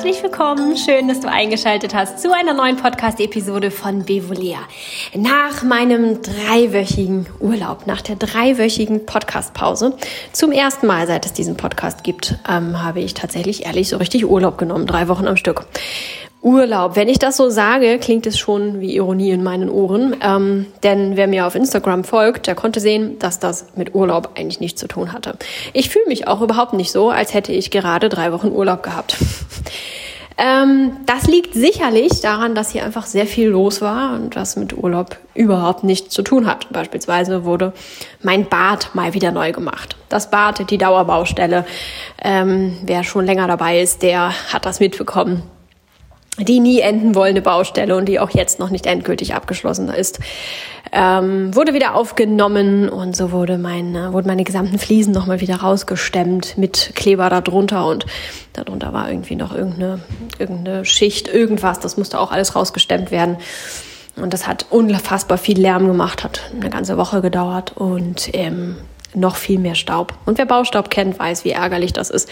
herzlich willkommen. Schön, dass du eingeschaltet hast zu einer neuen Podcast-Episode von Bevolea. Nach meinem dreiwöchigen Urlaub, nach der dreiwöchigen Podcast-Pause, zum ersten Mal, seit es diesen Podcast gibt, ähm, habe ich tatsächlich ehrlich so richtig Urlaub genommen, drei Wochen am Stück. Urlaub. Wenn ich das so sage, klingt es schon wie Ironie in meinen Ohren. Ähm, denn wer mir auf Instagram folgt, der konnte sehen, dass das mit Urlaub eigentlich nichts zu tun hatte. Ich fühle mich auch überhaupt nicht so, als hätte ich gerade drei Wochen Urlaub gehabt. Ähm, das liegt sicherlich daran, dass hier einfach sehr viel los war und das mit Urlaub überhaupt nichts zu tun hat. Beispielsweise wurde mein Bad mal wieder neu gemacht. Das Bad, die Dauerbaustelle. Ähm, wer schon länger dabei ist, der hat das mitbekommen die nie enden wollende Baustelle und die auch jetzt noch nicht endgültig abgeschlossen ist, ähm, wurde wieder aufgenommen und so wurde meine, wurden meine gesamten Fliesen nochmal wieder rausgestemmt mit Kleber darunter und darunter war irgendwie noch irgendeine, irgendeine Schicht, irgendwas, das musste auch alles rausgestemmt werden. Und das hat unfassbar viel Lärm gemacht, hat eine ganze Woche gedauert und ähm, noch viel mehr Staub. Und wer Baustaub kennt, weiß, wie ärgerlich das ist.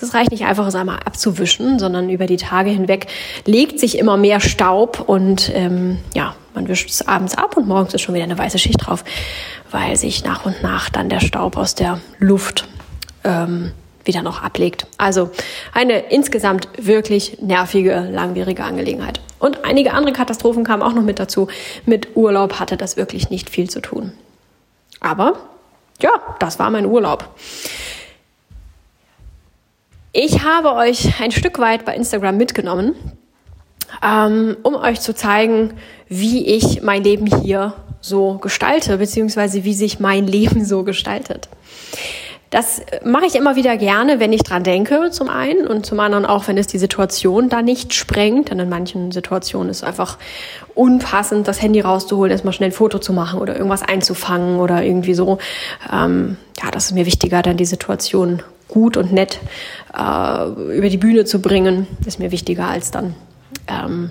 Es reicht nicht einfach, es einmal abzuwischen, sondern über die Tage hinweg legt sich immer mehr Staub und ähm, ja, man wischt es abends ab und morgens ist schon wieder eine weiße Schicht drauf, weil sich nach und nach dann der Staub aus der Luft ähm, wieder noch ablegt. Also eine insgesamt wirklich nervige, langwierige Angelegenheit. Und einige andere Katastrophen kamen auch noch mit dazu. Mit Urlaub hatte das wirklich nicht viel zu tun. Aber ja, das war mein Urlaub. Ich habe euch ein Stück weit bei Instagram mitgenommen, ähm, um euch zu zeigen, wie ich mein Leben hier so gestalte, beziehungsweise wie sich mein Leben so gestaltet. Das mache ich immer wieder gerne, wenn ich dran denke, zum einen und zum anderen auch, wenn es die Situation da nicht sprengt. Denn in manchen Situationen ist es einfach unpassend, das Handy rauszuholen, erstmal schnell ein Foto zu machen oder irgendwas einzufangen oder irgendwie so. Ähm, ja, das ist mir wichtiger, dann die Situation gut und nett äh, über die Bühne zu bringen. ist mir wichtiger als dann ähm,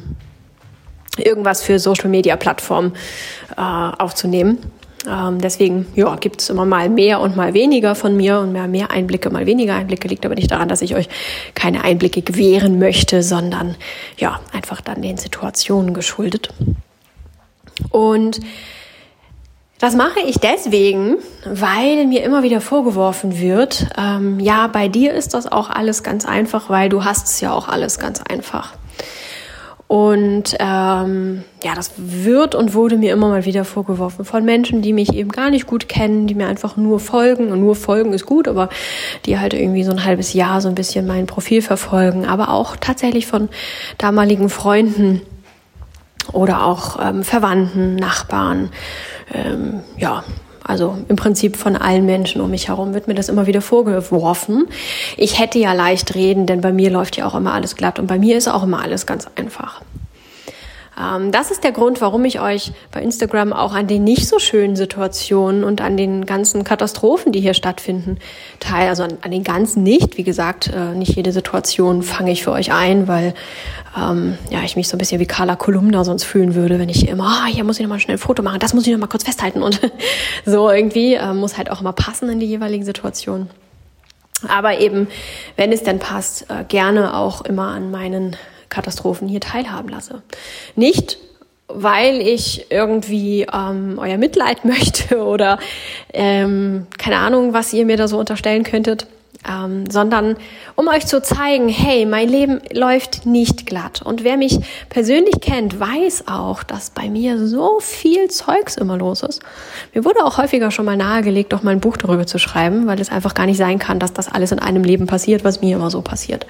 irgendwas für Social Media Plattformen äh, aufzunehmen. Ähm, deswegen ja, gibt es immer mal mehr und mal weniger von mir und mehr, mehr Einblicke, mal weniger Einblicke. Liegt aber nicht daran, dass ich euch keine Einblicke gewähren möchte, sondern ja, einfach dann den Situationen geschuldet. Und das mache ich deswegen, weil mir immer wieder vorgeworfen wird, ähm, ja, bei dir ist das auch alles ganz einfach, weil du hast es ja auch alles ganz einfach. Und ähm, ja, das wird und wurde mir immer mal wieder vorgeworfen von Menschen, die mich eben gar nicht gut kennen, die mir einfach nur folgen. Und nur folgen ist gut, aber die halt irgendwie so ein halbes Jahr so ein bisschen mein Profil verfolgen. Aber auch tatsächlich von damaligen Freunden oder auch ähm, Verwandten, Nachbarn. Ähm, ja, also im Prinzip von allen Menschen um mich herum wird mir das immer wieder vorgeworfen. Ich hätte ja leicht reden, denn bei mir läuft ja auch immer alles glatt und bei mir ist auch immer alles ganz einfach. Ähm, das ist der Grund, warum ich euch bei Instagram auch an den nicht so schönen Situationen und an den ganzen Katastrophen, die hier stattfinden, teile. Also an, an den ganzen nicht. Wie gesagt, äh, nicht jede Situation fange ich für euch ein, weil ähm, ja, ich mich so ein bisschen wie Carla Kolumna sonst fühlen würde, wenn ich immer, oh, hier muss ich noch mal schnell ein Foto machen, das muss ich noch mal kurz festhalten und so irgendwie äh, muss halt auch immer passen in die jeweiligen Situationen. Aber eben, wenn es denn passt, äh, gerne auch immer an meinen Katastrophen hier teilhaben lasse. Nicht, weil ich irgendwie ähm, euer Mitleid möchte oder ähm, keine Ahnung, was ihr mir da so unterstellen könntet, ähm, sondern um euch zu zeigen, hey, mein Leben läuft nicht glatt. Und wer mich persönlich kennt, weiß auch, dass bei mir so viel Zeugs immer los ist. Mir wurde auch häufiger schon mal nahegelegt, doch mal ein Buch darüber zu schreiben, weil es einfach gar nicht sein kann, dass das alles in einem Leben passiert, was mir immer so passiert.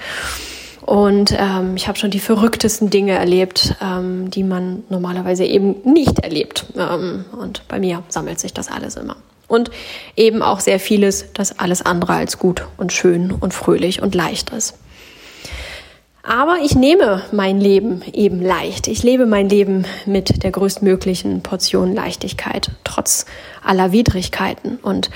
Und ähm, ich habe schon die verrücktesten Dinge erlebt, ähm, die man normalerweise eben nicht erlebt. Ähm, und bei mir sammelt sich das alles immer. Und eben auch sehr vieles, das alles andere als gut und schön und fröhlich und leicht ist. Aber ich nehme mein Leben eben leicht. Ich lebe mein Leben mit der größtmöglichen Portion Leichtigkeit, trotz aller Widrigkeiten. Und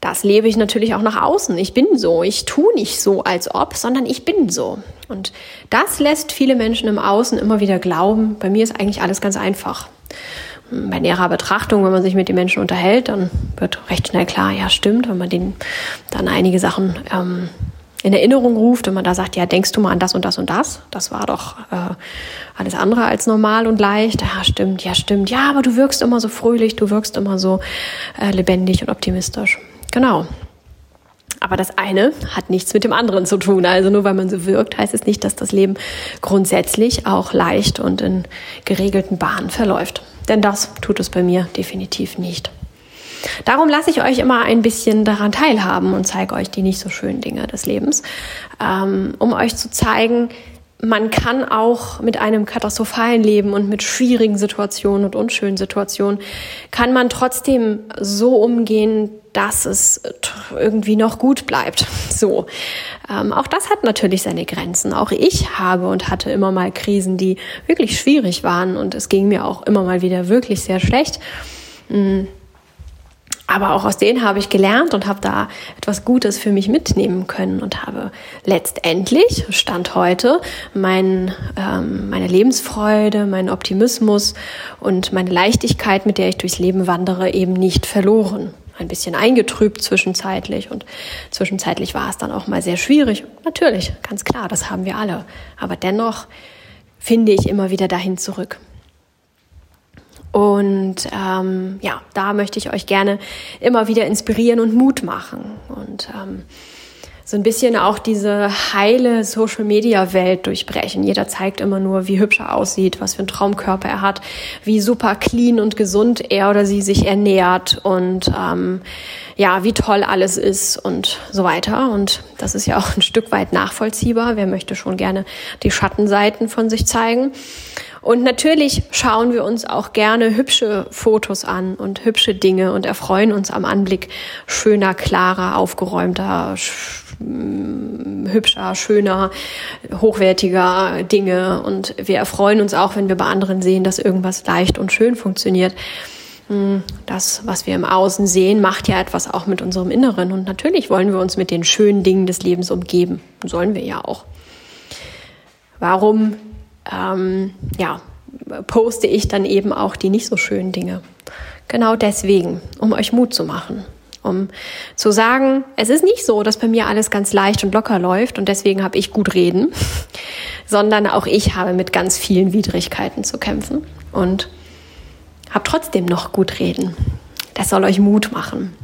das lebe ich natürlich auch nach außen. Ich bin so. Ich tue nicht so, als ob, sondern ich bin so. Und das lässt viele Menschen im Außen immer wieder glauben, bei mir ist eigentlich alles ganz einfach. bei näherer Betrachtung, wenn man sich mit den Menschen unterhält, dann wird recht schnell klar, ja stimmt, wenn man denen dann einige Sachen ähm, in Erinnerung ruft und man da sagt, ja, denkst du mal an das und das und das? Das war doch äh, alles andere als normal und leicht. Ja, stimmt, ja, stimmt. Ja, aber du wirkst immer so fröhlich, du wirkst immer so äh, lebendig und optimistisch. Genau. Aber das eine hat nichts mit dem anderen zu tun. Also nur weil man so wirkt, heißt es nicht, dass das Leben grundsätzlich auch leicht und in geregelten Bahnen verläuft. Denn das tut es bei mir definitiv nicht. Darum lasse ich euch immer ein bisschen daran teilhaben und zeige euch die nicht so schönen Dinge des Lebens, ähm, um euch zu zeigen, man kann auch mit einem katastrophalen Leben und mit schwierigen Situationen und unschönen Situationen, kann man trotzdem so umgehen, dass es irgendwie noch gut bleibt. So. Ähm, auch das hat natürlich seine Grenzen. Auch ich habe und hatte immer mal Krisen, die wirklich schwierig waren und es ging mir auch immer mal wieder wirklich sehr schlecht. Mm. Aber auch aus denen habe ich gelernt und habe da etwas Gutes für mich mitnehmen können und habe letztendlich, Stand heute, mein, ähm, meine Lebensfreude, meinen Optimismus und meine Leichtigkeit, mit der ich durchs Leben wandere, eben nicht verloren. Ein bisschen eingetrübt zwischenzeitlich und zwischenzeitlich war es dann auch mal sehr schwierig. Natürlich, ganz klar, das haben wir alle. Aber dennoch finde ich immer wieder dahin zurück. Und ähm, ja, da möchte ich euch gerne immer wieder inspirieren und Mut machen. Und ähm, so ein bisschen auch diese heile Social Media Welt durchbrechen. Jeder zeigt immer nur, wie hübsch er aussieht, was für einen Traumkörper er hat, wie super clean und gesund er oder sie sich ernährt und ähm, ja, wie toll alles ist und so weiter. Und das ist ja auch ein Stück weit nachvollziehbar. Wer möchte schon gerne die Schattenseiten von sich zeigen? Und natürlich schauen wir uns auch gerne hübsche Fotos an und hübsche Dinge und erfreuen uns am Anblick schöner, klarer, aufgeräumter, mm, hübscher, schöner, hochwertiger Dinge. Und wir erfreuen uns auch, wenn wir bei anderen sehen, dass irgendwas leicht und schön funktioniert. Mm, das, was wir im Außen sehen, macht ja etwas auch mit unserem Inneren. Und natürlich wollen wir uns mit den schönen Dingen des Lebens umgeben. Sollen wir ja auch. Warum ähm, ja, poste ich dann eben auch die nicht so schönen Dinge. Genau deswegen, um euch Mut zu machen, um zu sagen, es ist nicht so, dass bei mir alles ganz leicht und locker läuft und deswegen habe ich gut reden, sondern auch ich habe mit ganz vielen Widrigkeiten zu kämpfen und habe trotzdem noch gut reden. Das soll euch Mut machen.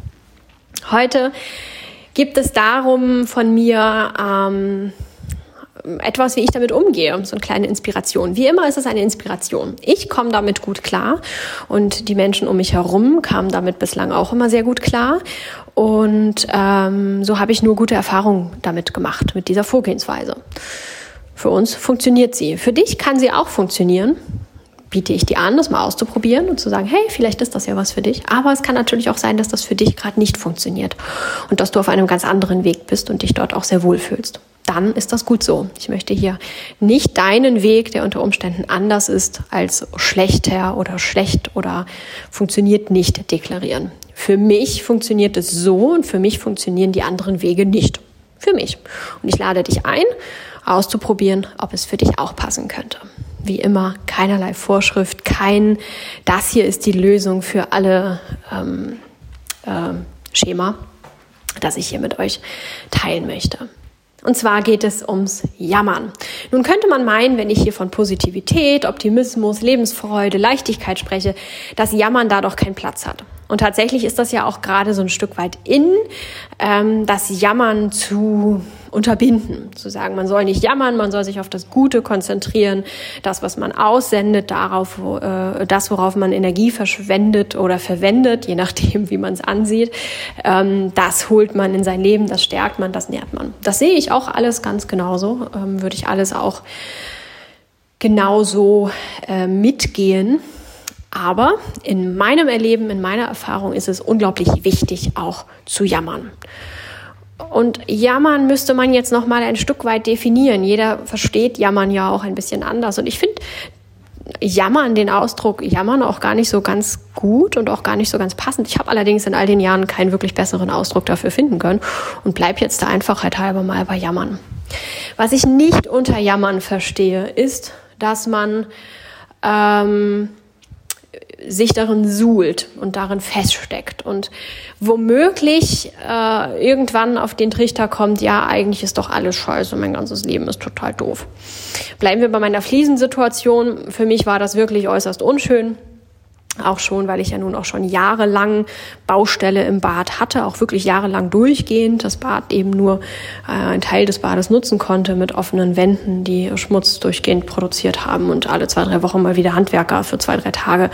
Heute gibt es darum von mir ähm, etwas, wie ich damit umgehe, so eine kleine Inspiration. Wie immer ist es eine Inspiration. Ich komme damit gut klar und die Menschen um mich herum kamen damit bislang auch immer sehr gut klar. Und ähm, so habe ich nur gute Erfahrungen damit gemacht, mit dieser Vorgehensweise. Für uns funktioniert sie. Für dich kann sie auch funktionieren. Biete ich dir an, das mal auszuprobieren und zu sagen, hey, vielleicht ist das ja was für dich. Aber es kann natürlich auch sein, dass das für dich gerade nicht funktioniert und dass du auf einem ganz anderen Weg bist und dich dort auch sehr wohl fühlst dann ist das gut so. Ich möchte hier nicht deinen Weg, der unter Umständen anders ist, als schlechter oder schlecht oder funktioniert nicht deklarieren. Für mich funktioniert es so und für mich funktionieren die anderen Wege nicht. Für mich. Und ich lade dich ein, auszuprobieren, ob es für dich auch passen könnte. Wie immer, keinerlei Vorschrift, kein, das hier ist die Lösung für alle ähm, äh, Schema, das ich hier mit euch teilen möchte. Und zwar geht es ums Jammern. Nun könnte man meinen, wenn ich hier von Positivität, Optimismus, Lebensfreude, Leichtigkeit spreche, dass Jammern da doch keinen Platz hat. Und tatsächlich ist das ja auch gerade so ein Stück weit in, ähm, das Jammern zu unterbinden. Zu sagen, man soll nicht jammern, man soll sich auf das Gute konzentrieren, das, was man aussendet, darauf, äh, das, worauf man Energie verschwendet oder verwendet, je nachdem, wie man es ansieht, ähm, das holt man in sein Leben, das stärkt man, das nährt man. Das sehe ich auch alles ganz genauso, ähm, würde ich alles auch genauso äh, mitgehen. Aber in meinem Erleben, in meiner Erfahrung ist es unglaublich wichtig, auch zu jammern. Und jammern müsste man jetzt noch mal ein Stück weit definieren. Jeder versteht jammern ja auch ein bisschen anders. Und ich finde jammern, den Ausdruck jammern auch gar nicht so ganz gut und auch gar nicht so ganz passend. Ich habe allerdings in all den Jahren keinen wirklich besseren Ausdruck dafür finden können und bleib jetzt der Einfachheit halber mal bei jammern. Was ich nicht unter jammern verstehe, ist, dass man ähm, sich darin suhlt und darin feststeckt und womöglich äh, irgendwann auf den Trichter kommt, ja, eigentlich ist doch alles scheiße, mein ganzes Leben ist total doof. Bleiben wir bei meiner Fliesensituation. Für mich war das wirklich äußerst unschön. Auch schon, weil ich ja nun auch schon jahrelang Baustelle im Bad hatte, auch wirklich jahrelang durchgehend das Bad eben nur äh, ein Teil des Bades nutzen konnte mit offenen Wänden, die Schmutz durchgehend produziert haben und alle zwei, drei Wochen mal wieder Handwerker für zwei, drei Tage,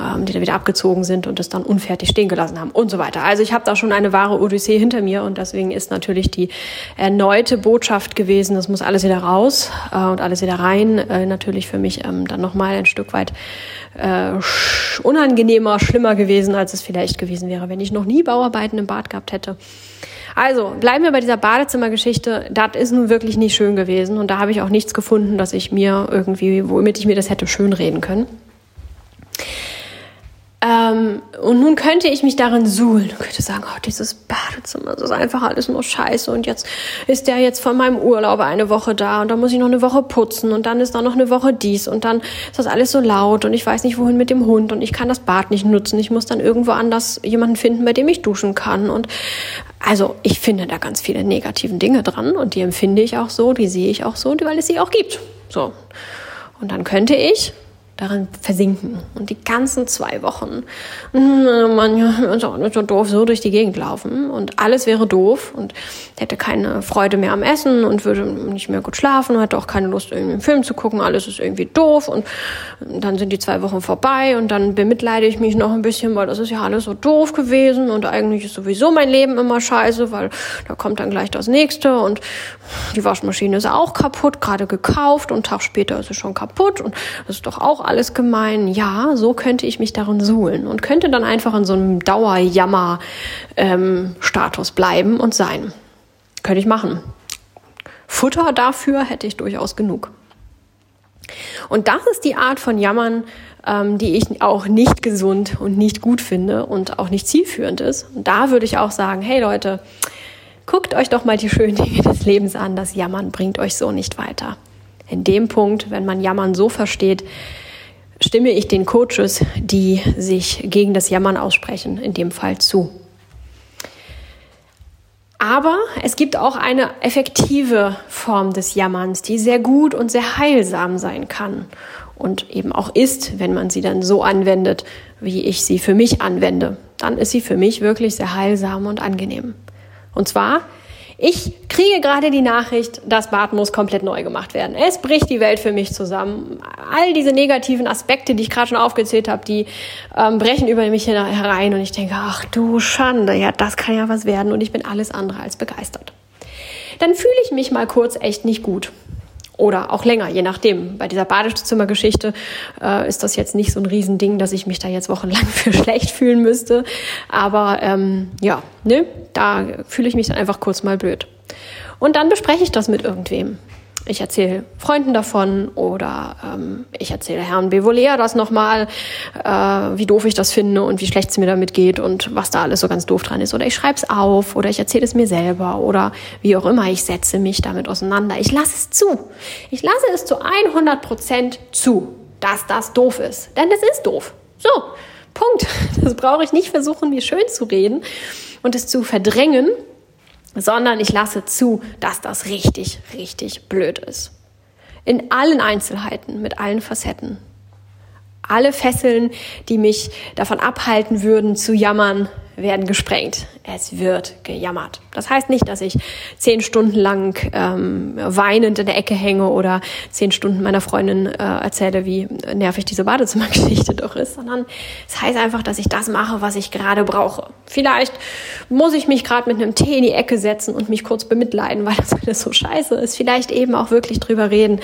ähm, die dann wieder abgezogen sind und es dann unfertig stehen gelassen haben und so weiter. Also ich habe da schon eine wahre Odyssee hinter mir und deswegen ist natürlich die erneute Botschaft gewesen, das muss alles wieder raus äh, und alles wieder rein, äh, natürlich für mich ähm, dann nochmal ein Stück weit äh, unangenehmer, schlimmer gewesen, als es vielleicht gewesen wäre, wenn ich noch nie Bauarbeiten im Bad gehabt hätte. Also bleiben wir bei dieser Badezimmergeschichte. Das ist nun wirklich nicht schön gewesen und da habe ich auch nichts gefunden, dass ich mir irgendwie, womit ich mir das hätte schönreden können. Ähm, und nun könnte ich mich darin suhlen und könnte sagen, oh, dieses Badezimmer, das ist einfach alles nur scheiße. Und jetzt ist der jetzt von meinem Urlaub eine Woche da und dann muss ich noch eine Woche putzen und dann ist da noch eine Woche dies und dann ist das alles so laut und ich weiß nicht, wohin mit dem Hund und ich kann das Bad nicht nutzen. Ich muss dann irgendwo anders jemanden finden, bei dem ich duschen kann. Und also ich finde da ganz viele negativen Dinge dran und die empfinde ich auch so, die sehe ich auch so, weil es sie auch gibt. So. Und dann könnte ich darin versinken. Und die ganzen zwei Wochen, man ist auch nicht so doof, so durch die Gegend laufen. Und alles wäre doof und hätte keine Freude mehr am Essen und würde nicht mehr gut schlafen, hätte auch keine Lust, irgendwie einen Film zu gucken. Alles ist irgendwie doof. Und dann sind die zwei Wochen vorbei und dann bemitleide ich mich noch ein bisschen, weil das ist ja alles so doof gewesen und eigentlich ist sowieso mein Leben immer scheiße, weil da kommt dann gleich das nächste und die Waschmaschine ist auch kaputt, gerade gekauft und einen Tag später ist sie schon kaputt und das ist doch auch alles gemein. Ja, so könnte ich mich darin suhlen und könnte dann einfach in so einem Dauerjammer-Status ähm, bleiben und sein. Könnte ich machen. Futter dafür hätte ich durchaus genug. Und das ist die Art von Jammern, ähm, die ich auch nicht gesund und nicht gut finde und auch nicht zielführend ist. Und da würde ich auch sagen, hey Leute, guckt euch doch mal die schönen Dinge des Lebens an. Das Jammern bringt euch so nicht weiter. In dem Punkt, wenn man Jammern so versteht, stimme ich den Coaches, die sich gegen das Jammern aussprechen, in dem Fall zu. Aber es gibt auch eine effektive Form des Jammerns, die sehr gut und sehr heilsam sein kann und eben auch ist, wenn man sie dann so anwendet, wie ich sie für mich anwende. Dann ist sie für mich wirklich sehr heilsam und angenehm. Und zwar ich kriege gerade die Nachricht, das Bad muss komplett neu gemacht werden. Es bricht die Welt für mich zusammen. All diese negativen Aspekte, die ich gerade schon aufgezählt habe, die ähm, brechen über mich herein und ich denke, ach du Schande, ja, das kann ja was werden und ich bin alles andere als begeistert. Dann fühle ich mich mal kurz echt nicht gut. Oder auch länger, je nachdem. Bei dieser Badezimmergeschichte äh, ist das jetzt nicht so ein Riesending, dass ich mich da jetzt wochenlang für schlecht fühlen müsste. Aber ähm, ja, ne, da fühle ich mich dann einfach kurz mal blöd. Und dann bespreche ich das mit irgendwem ich erzähle Freunden davon oder ähm, ich erzähle Herrn Bevolea das nochmal, äh, wie doof ich das finde und wie schlecht es mir damit geht und was da alles so ganz doof dran ist. Oder ich schreibe es auf oder ich erzähle es mir selber oder wie auch immer, ich setze mich damit auseinander. Ich lasse es zu. Ich lasse es zu 100 Prozent zu, dass das doof ist. Denn es ist doof. So, Punkt. Das brauche ich nicht versuchen, mir schön zu reden und es zu verdrängen, sondern ich lasse zu, dass das richtig, richtig blöd ist. In allen Einzelheiten, mit allen Facetten. Alle Fesseln, die mich davon abhalten würden zu jammern, werden gesprengt. Es wird gejammert. Das heißt nicht, dass ich zehn Stunden lang ähm, weinend in der Ecke hänge oder zehn Stunden meiner Freundin äh, erzähle, wie nervig diese Badezimmergeschichte doch ist, sondern es heißt einfach, dass ich das mache, was ich gerade brauche. Vielleicht muss ich mich gerade mit einem Tee in die Ecke setzen und mich kurz bemitleiden, weil das alles so scheiße ist. Vielleicht eben auch wirklich drüber reden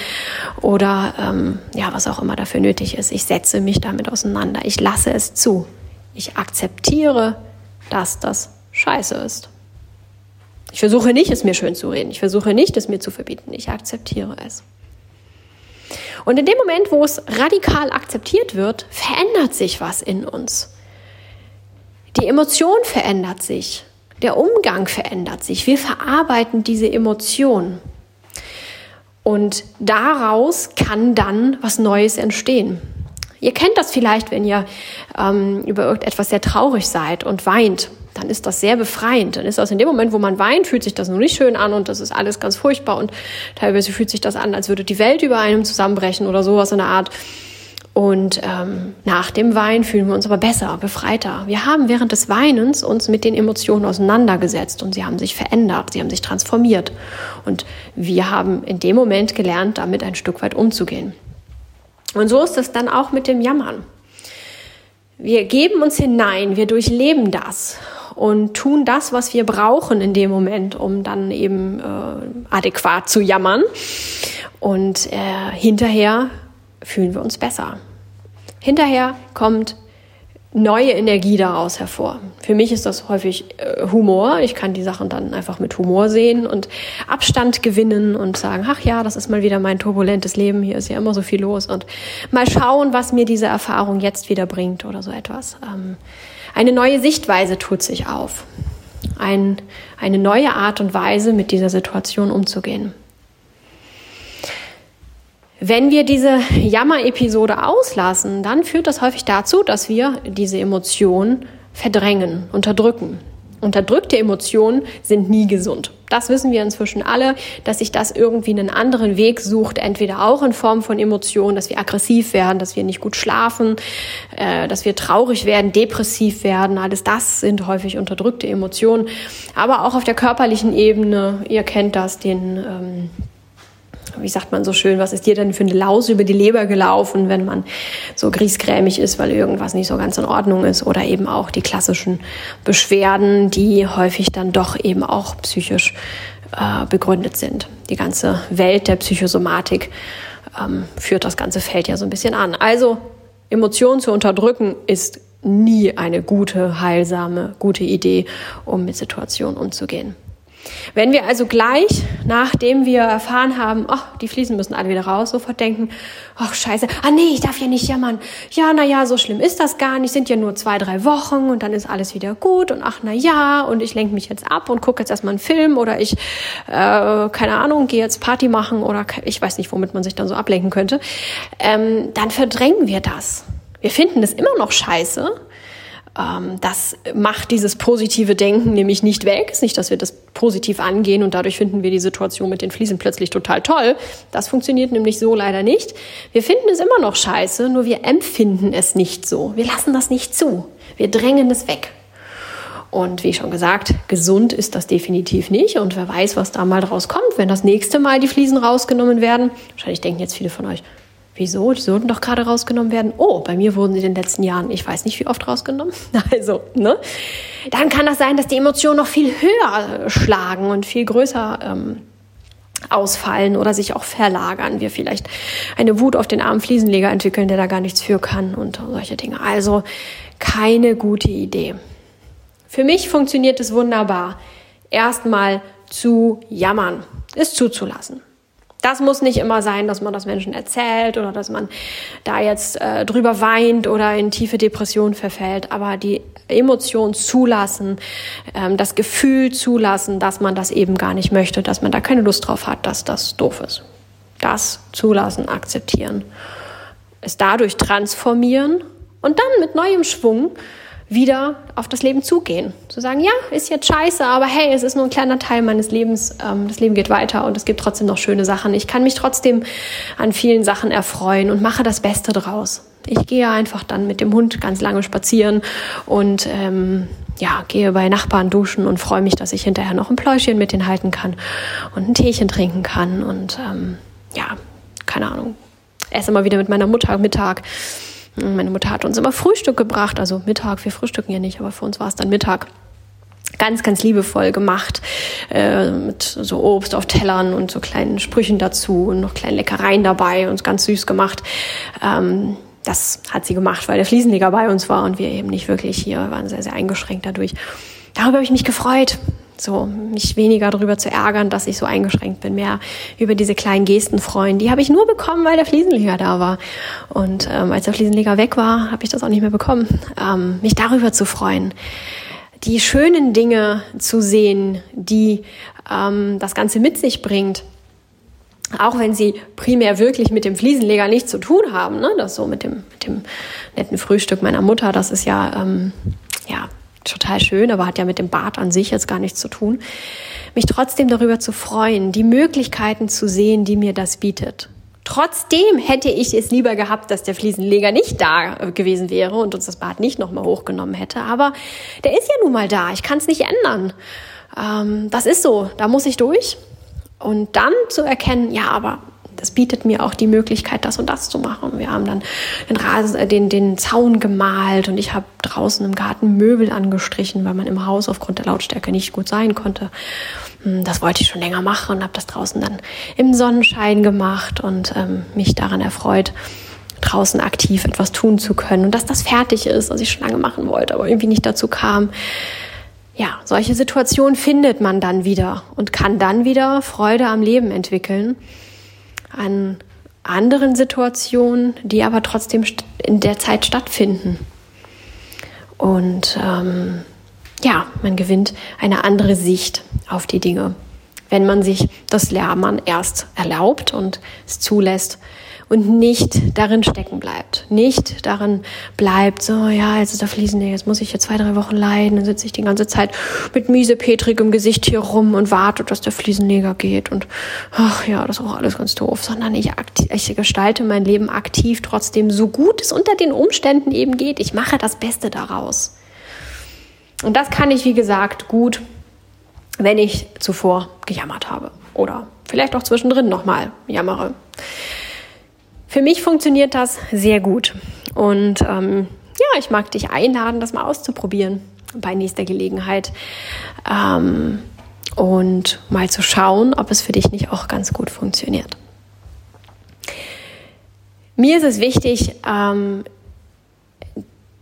oder ähm, ja, was auch immer dafür nötig ist. Ich setze mich damit auseinander. Ich lasse es zu. Ich akzeptiere dass das scheiße ist. Ich versuche nicht, es mir schön zu reden. Ich versuche nicht, es mir zu verbieten. Ich akzeptiere es. Und in dem Moment, wo es radikal akzeptiert wird, verändert sich was in uns. Die Emotion verändert sich. Der Umgang verändert sich. Wir verarbeiten diese Emotion. Und daraus kann dann was Neues entstehen. Ihr kennt das vielleicht, wenn ihr ähm, über irgendetwas sehr traurig seid und weint. Dann ist das sehr befreiend. Dann ist das in dem Moment, wo man weint, fühlt sich das noch nicht schön an und das ist alles ganz furchtbar und teilweise fühlt sich das an, als würde die Welt über einem zusammenbrechen oder sowas in der Art. Und ähm, nach dem Wein fühlen wir uns aber besser, befreiter. Wir haben während des Weinens uns mit den Emotionen auseinandergesetzt und sie haben sich verändert, sie haben sich transformiert. Und wir haben in dem Moment gelernt, damit ein Stück weit umzugehen. Und so ist es dann auch mit dem Jammern. Wir geben uns hinein, wir durchleben das und tun das, was wir brauchen in dem Moment, um dann eben äh, adäquat zu jammern. Und äh, hinterher fühlen wir uns besser. Hinterher kommt neue Energie daraus hervor. Für mich ist das häufig äh, Humor. Ich kann die Sachen dann einfach mit Humor sehen und Abstand gewinnen und sagen, ach ja, das ist mal wieder mein turbulentes Leben, hier ist ja immer so viel los und mal schauen, was mir diese Erfahrung jetzt wieder bringt oder so etwas. Ähm, eine neue Sichtweise tut sich auf. Ein, eine neue Art und Weise, mit dieser Situation umzugehen. Wenn wir diese Jammer-Episode auslassen, dann führt das häufig dazu, dass wir diese Emotionen verdrängen, unterdrücken. Unterdrückte Emotionen sind nie gesund. Das wissen wir inzwischen alle, dass sich das irgendwie einen anderen Weg sucht, entweder auch in Form von Emotionen, dass wir aggressiv werden, dass wir nicht gut schlafen, äh, dass wir traurig werden, depressiv werden. Alles das sind häufig unterdrückte Emotionen. Aber auch auf der körperlichen Ebene, ihr kennt das, den ähm, wie sagt man so schön, was ist dir denn für eine Laus über die Leber gelaufen, wenn man so griesgrämig ist, weil irgendwas nicht so ganz in Ordnung ist oder eben auch die klassischen Beschwerden, die häufig dann doch eben auch psychisch äh, begründet sind. Die ganze Welt der Psychosomatik ähm, führt das ganze Feld ja so ein bisschen an. Also Emotionen zu unterdrücken ist nie eine gute, heilsame, gute Idee, um mit Situationen umzugehen. Wenn wir also gleich, nachdem wir erfahren haben, ach, die Fliesen müssen alle wieder raus, sofort denken, ach scheiße, ah nee, ich darf ja nicht jammern. Ja, na ja, so schlimm ist das gar nicht, sind ja nur zwei, drei Wochen und dann ist alles wieder gut und ach na ja, und ich lenke mich jetzt ab und gucke jetzt erstmal einen Film oder ich, äh, keine Ahnung, gehe jetzt Party machen oder ich weiß nicht, womit man sich dann so ablenken könnte, ähm, dann verdrängen wir das. Wir finden es immer noch scheiße, das macht dieses positive Denken nämlich nicht weg. Es ist nicht, dass wir das positiv angehen und dadurch finden wir die Situation mit den Fliesen plötzlich total toll. Das funktioniert nämlich so leider nicht. Wir finden es immer noch scheiße, nur wir empfinden es nicht so. Wir lassen das nicht zu. Wir drängen es weg. Und wie schon gesagt, gesund ist das definitiv nicht. Und wer weiß, was da mal draus kommt, wenn das nächste Mal die Fliesen rausgenommen werden. Wahrscheinlich denken jetzt viele von euch, Wieso? Die sollten doch gerade rausgenommen werden. Oh, bei mir wurden sie in den letzten Jahren, ich weiß nicht wie oft rausgenommen. Also, ne? Dann kann das sein, dass die Emotionen noch viel höher schlagen und viel größer ähm, ausfallen oder sich auch verlagern. Wir vielleicht eine Wut auf den armen Fliesenleger entwickeln, der da gar nichts für kann und solche Dinge. Also keine gute Idee. Für mich funktioniert es wunderbar, erstmal zu jammern, es zuzulassen. Das muss nicht immer sein, dass man das Menschen erzählt oder dass man da jetzt äh, drüber weint oder in tiefe Depression verfällt. Aber die Emotion zulassen, ähm, das Gefühl zulassen, dass man das eben gar nicht möchte, dass man da keine Lust drauf hat, dass das doof ist. Das zulassen, akzeptieren. Es dadurch transformieren und dann mit neuem Schwung wieder auf das Leben zugehen. Zu sagen, ja, ist jetzt scheiße, aber hey, es ist nur ein kleiner Teil meines Lebens. Ähm, das Leben geht weiter und es gibt trotzdem noch schöne Sachen. Ich kann mich trotzdem an vielen Sachen erfreuen und mache das Beste draus. Ich gehe einfach dann mit dem Hund ganz lange spazieren und ähm, ja, gehe bei Nachbarn duschen und freue mich, dass ich hinterher noch ein Pläuschen mit denen halten kann und ein Teechen trinken kann und ähm, ja, keine Ahnung, esse mal wieder mit meiner Mutter Mittag meine Mutter hat uns immer Frühstück gebracht, also Mittag, wir frühstücken ja nicht, aber für uns war es dann Mittag ganz, ganz liebevoll gemacht, äh, mit so Obst auf Tellern und so kleinen Sprüchen dazu und noch kleinen Leckereien dabei und ganz süß gemacht. Ähm, das hat sie gemacht, weil der Fliesenleger bei uns war und wir eben nicht wirklich hier waren, sehr, sehr eingeschränkt dadurch. Darüber habe ich mich gefreut so mich weniger darüber zu ärgern, dass ich so eingeschränkt bin, mehr über diese kleinen Gesten freuen. Die habe ich nur bekommen, weil der Fliesenleger da war. Und ähm, als der Fliesenleger weg war, habe ich das auch nicht mehr bekommen. Ähm, mich darüber zu freuen, die schönen Dinge zu sehen, die ähm, das Ganze mit sich bringt auch wenn sie primär wirklich mit dem Fliesenleger nichts zu tun haben, ne? das so mit dem, mit dem netten Frühstück meiner Mutter, das ist ja, ähm, ja total schön, aber hat ja mit dem Bad an sich jetzt gar nichts zu tun, mich trotzdem darüber zu freuen, die Möglichkeiten zu sehen, die mir das bietet. Trotzdem hätte ich es lieber gehabt, dass der Fliesenleger nicht da äh, gewesen wäre und uns das Bad nicht nochmal hochgenommen hätte. Aber der ist ja nun mal da. Ich kann es nicht ändern. Ähm, das ist so. Da muss ich durch. Und dann zu erkennen, ja, aber das bietet mir auch die Möglichkeit, das und das zu machen. Wir haben dann den, Rasen, äh, den, den Zaun gemalt und ich habe draußen im Garten Möbel angestrichen, weil man im Haus aufgrund der Lautstärke nicht gut sein konnte. Hm, das wollte ich schon länger machen und habe das draußen dann im Sonnenschein gemacht und ähm, mich daran erfreut, draußen aktiv etwas tun zu können und dass das fertig ist, was ich schon lange machen wollte, aber irgendwie nicht dazu kam. Ja, solche Situationen findet man dann wieder und kann dann wieder Freude am Leben entwickeln an anderen Situationen, die aber trotzdem in der Zeit stattfinden. Und ähm, ja, man gewinnt eine andere Sicht auf die Dinge, wenn man sich das Lernen erst erlaubt und es zulässt und nicht darin stecken bleibt. Nicht darin bleibt, so, ja, jetzt ist der Fliesenleger, jetzt muss ich hier zwei, drei Wochen leiden, dann sitze ich die ganze Zeit mit miesepetrigem Gesicht hier rum und warte, dass der Fliesenleger geht und ach ja, das ist auch alles ganz doof, sondern ich, ich gestalte mein Leben aktiv trotzdem so gut es unter den Umständen eben geht. Ich mache das Beste daraus. Und das kann ich, wie gesagt, gut, wenn ich zuvor gejammert habe oder vielleicht auch zwischendrin nochmal jammere. Für mich funktioniert das sehr gut. Und ähm, ja, ich mag dich einladen, das mal auszuprobieren bei nächster Gelegenheit. Ähm, und mal zu schauen, ob es für dich nicht auch ganz gut funktioniert. Mir ist es wichtig, ähm,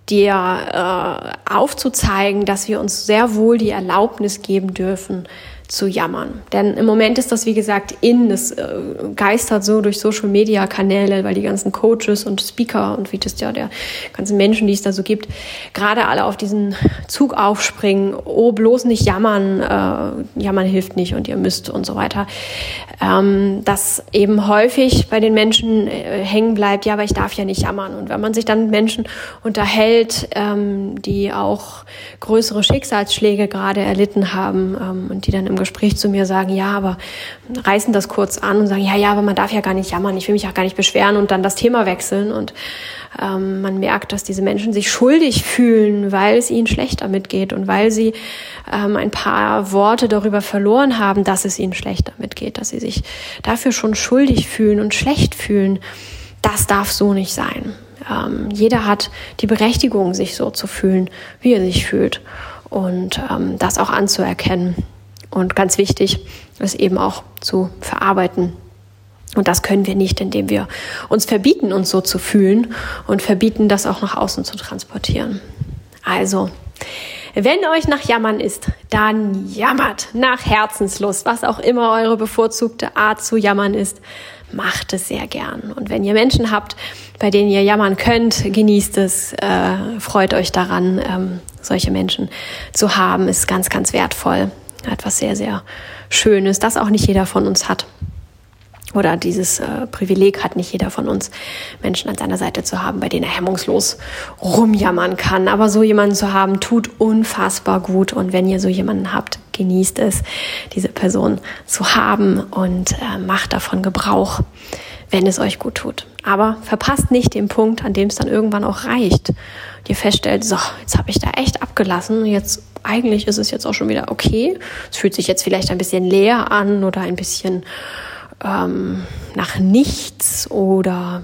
dir äh, aufzuzeigen, dass wir uns sehr wohl die Erlaubnis geben dürfen, zu jammern. Denn im Moment ist das, wie gesagt, in, das äh, geistert so durch Social-Media-Kanäle, weil die ganzen Coaches und Speaker und wie das ja der ganzen Menschen, die es da so gibt, gerade alle auf diesen Zug aufspringen, oh, bloß nicht jammern, äh, jammern hilft nicht und ihr müsst und so weiter. Ähm, dass eben häufig bei den Menschen äh, hängen bleibt, ja, aber ich darf ja nicht jammern. Und wenn man sich dann mit Menschen unterhält, ähm, die auch größere Schicksalsschläge gerade erlitten haben ähm, und die dann im Gespräch zu mir sagen, ja, aber reißen das kurz an und sagen, ja, ja, aber man darf ja gar nicht jammern, ich will mich auch gar nicht beschweren und dann das Thema wechseln und ähm, man merkt, dass diese Menschen sich schuldig fühlen, weil es ihnen schlecht damit geht und weil sie ähm, ein paar Worte darüber verloren haben, dass es ihnen schlecht damit geht, dass sie sich dafür schon schuldig fühlen und schlecht fühlen. Das darf so nicht sein. Ähm, jeder hat die Berechtigung, sich so zu fühlen, wie er sich fühlt und ähm, das auch anzuerkennen. Und ganz wichtig ist eben auch zu verarbeiten. Und das können wir nicht, indem wir uns verbieten, uns so zu fühlen und verbieten, das auch nach außen zu transportieren. Also, wenn euch nach Jammern ist, dann jammert nach Herzenslust, was auch immer eure bevorzugte Art zu jammern ist. Macht es sehr gern. Und wenn ihr Menschen habt, bei denen ihr jammern könnt, genießt es, äh, freut euch daran, ähm, solche Menschen zu haben, ist ganz, ganz wertvoll etwas sehr, sehr Schönes, das auch nicht jeder von uns hat. Oder dieses äh, Privileg hat nicht jeder von uns, Menschen an seiner Seite zu haben, bei denen er hemmungslos rumjammern kann. Aber so jemanden zu haben, tut unfassbar gut. Und wenn ihr so jemanden habt, genießt es, diese Person zu haben und äh, macht davon Gebrauch, wenn es euch gut tut. Aber verpasst nicht den Punkt, an dem es dann irgendwann auch reicht. Und ihr feststellt, so, jetzt habe ich da echt abgelassen, jetzt eigentlich ist es jetzt auch schon wieder okay. Es fühlt sich jetzt vielleicht ein bisschen leer an oder ein bisschen ähm, nach nichts oder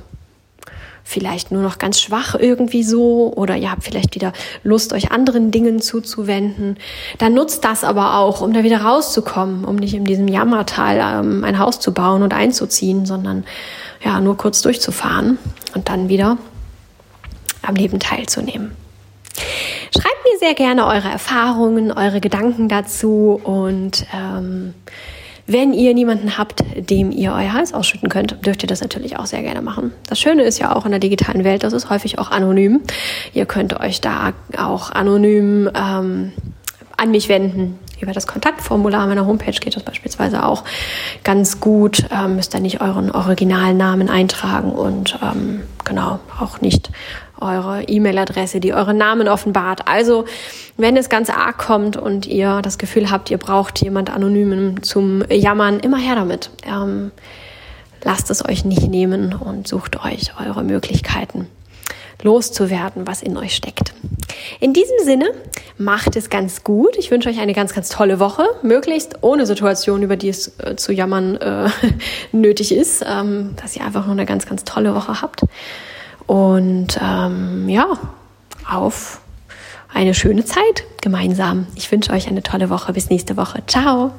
vielleicht nur noch ganz schwach irgendwie so oder ihr habt vielleicht wieder Lust, euch anderen Dingen zuzuwenden, dann nutzt das aber auch, um da wieder rauszukommen, um nicht in diesem Jammertal ähm, ein Haus zu bauen und einzuziehen, sondern ja, nur kurz durchzufahren und dann wieder am Leben teilzunehmen. Schreibt sehr gerne eure Erfahrungen, eure Gedanken dazu und ähm, wenn ihr niemanden habt, dem ihr euer Hals ausschütten könnt, dürft ihr das natürlich auch sehr gerne machen. Das Schöne ist ja auch in der digitalen Welt, das ist häufig auch anonym. Ihr könnt euch da auch anonym ähm, an mich wenden über das Kontaktformular meiner Homepage geht das beispielsweise auch ganz gut. Ähm, müsst ihr nicht euren Originalnamen eintragen und ähm, genau auch nicht eure E-Mail-Adresse, die euren Namen offenbart. Also, wenn es ganz arg kommt und ihr das Gefühl habt, ihr braucht jemand Anonymen zum Jammern, immer her damit. Ähm, lasst es euch nicht nehmen und sucht euch eure Möglichkeiten loszuwerden, was in euch steckt. In diesem Sinne, macht es ganz gut. Ich wünsche euch eine ganz, ganz tolle Woche, möglichst ohne Situation, über die es äh, zu jammern äh, nötig ist, ähm, dass ihr einfach nur eine ganz, ganz tolle Woche habt. Und ähm, ja, auf eine schöne Zeit gemeinsam. Ich wünsche euch eine tolle Woche. Bis nächste Woche. Ciao.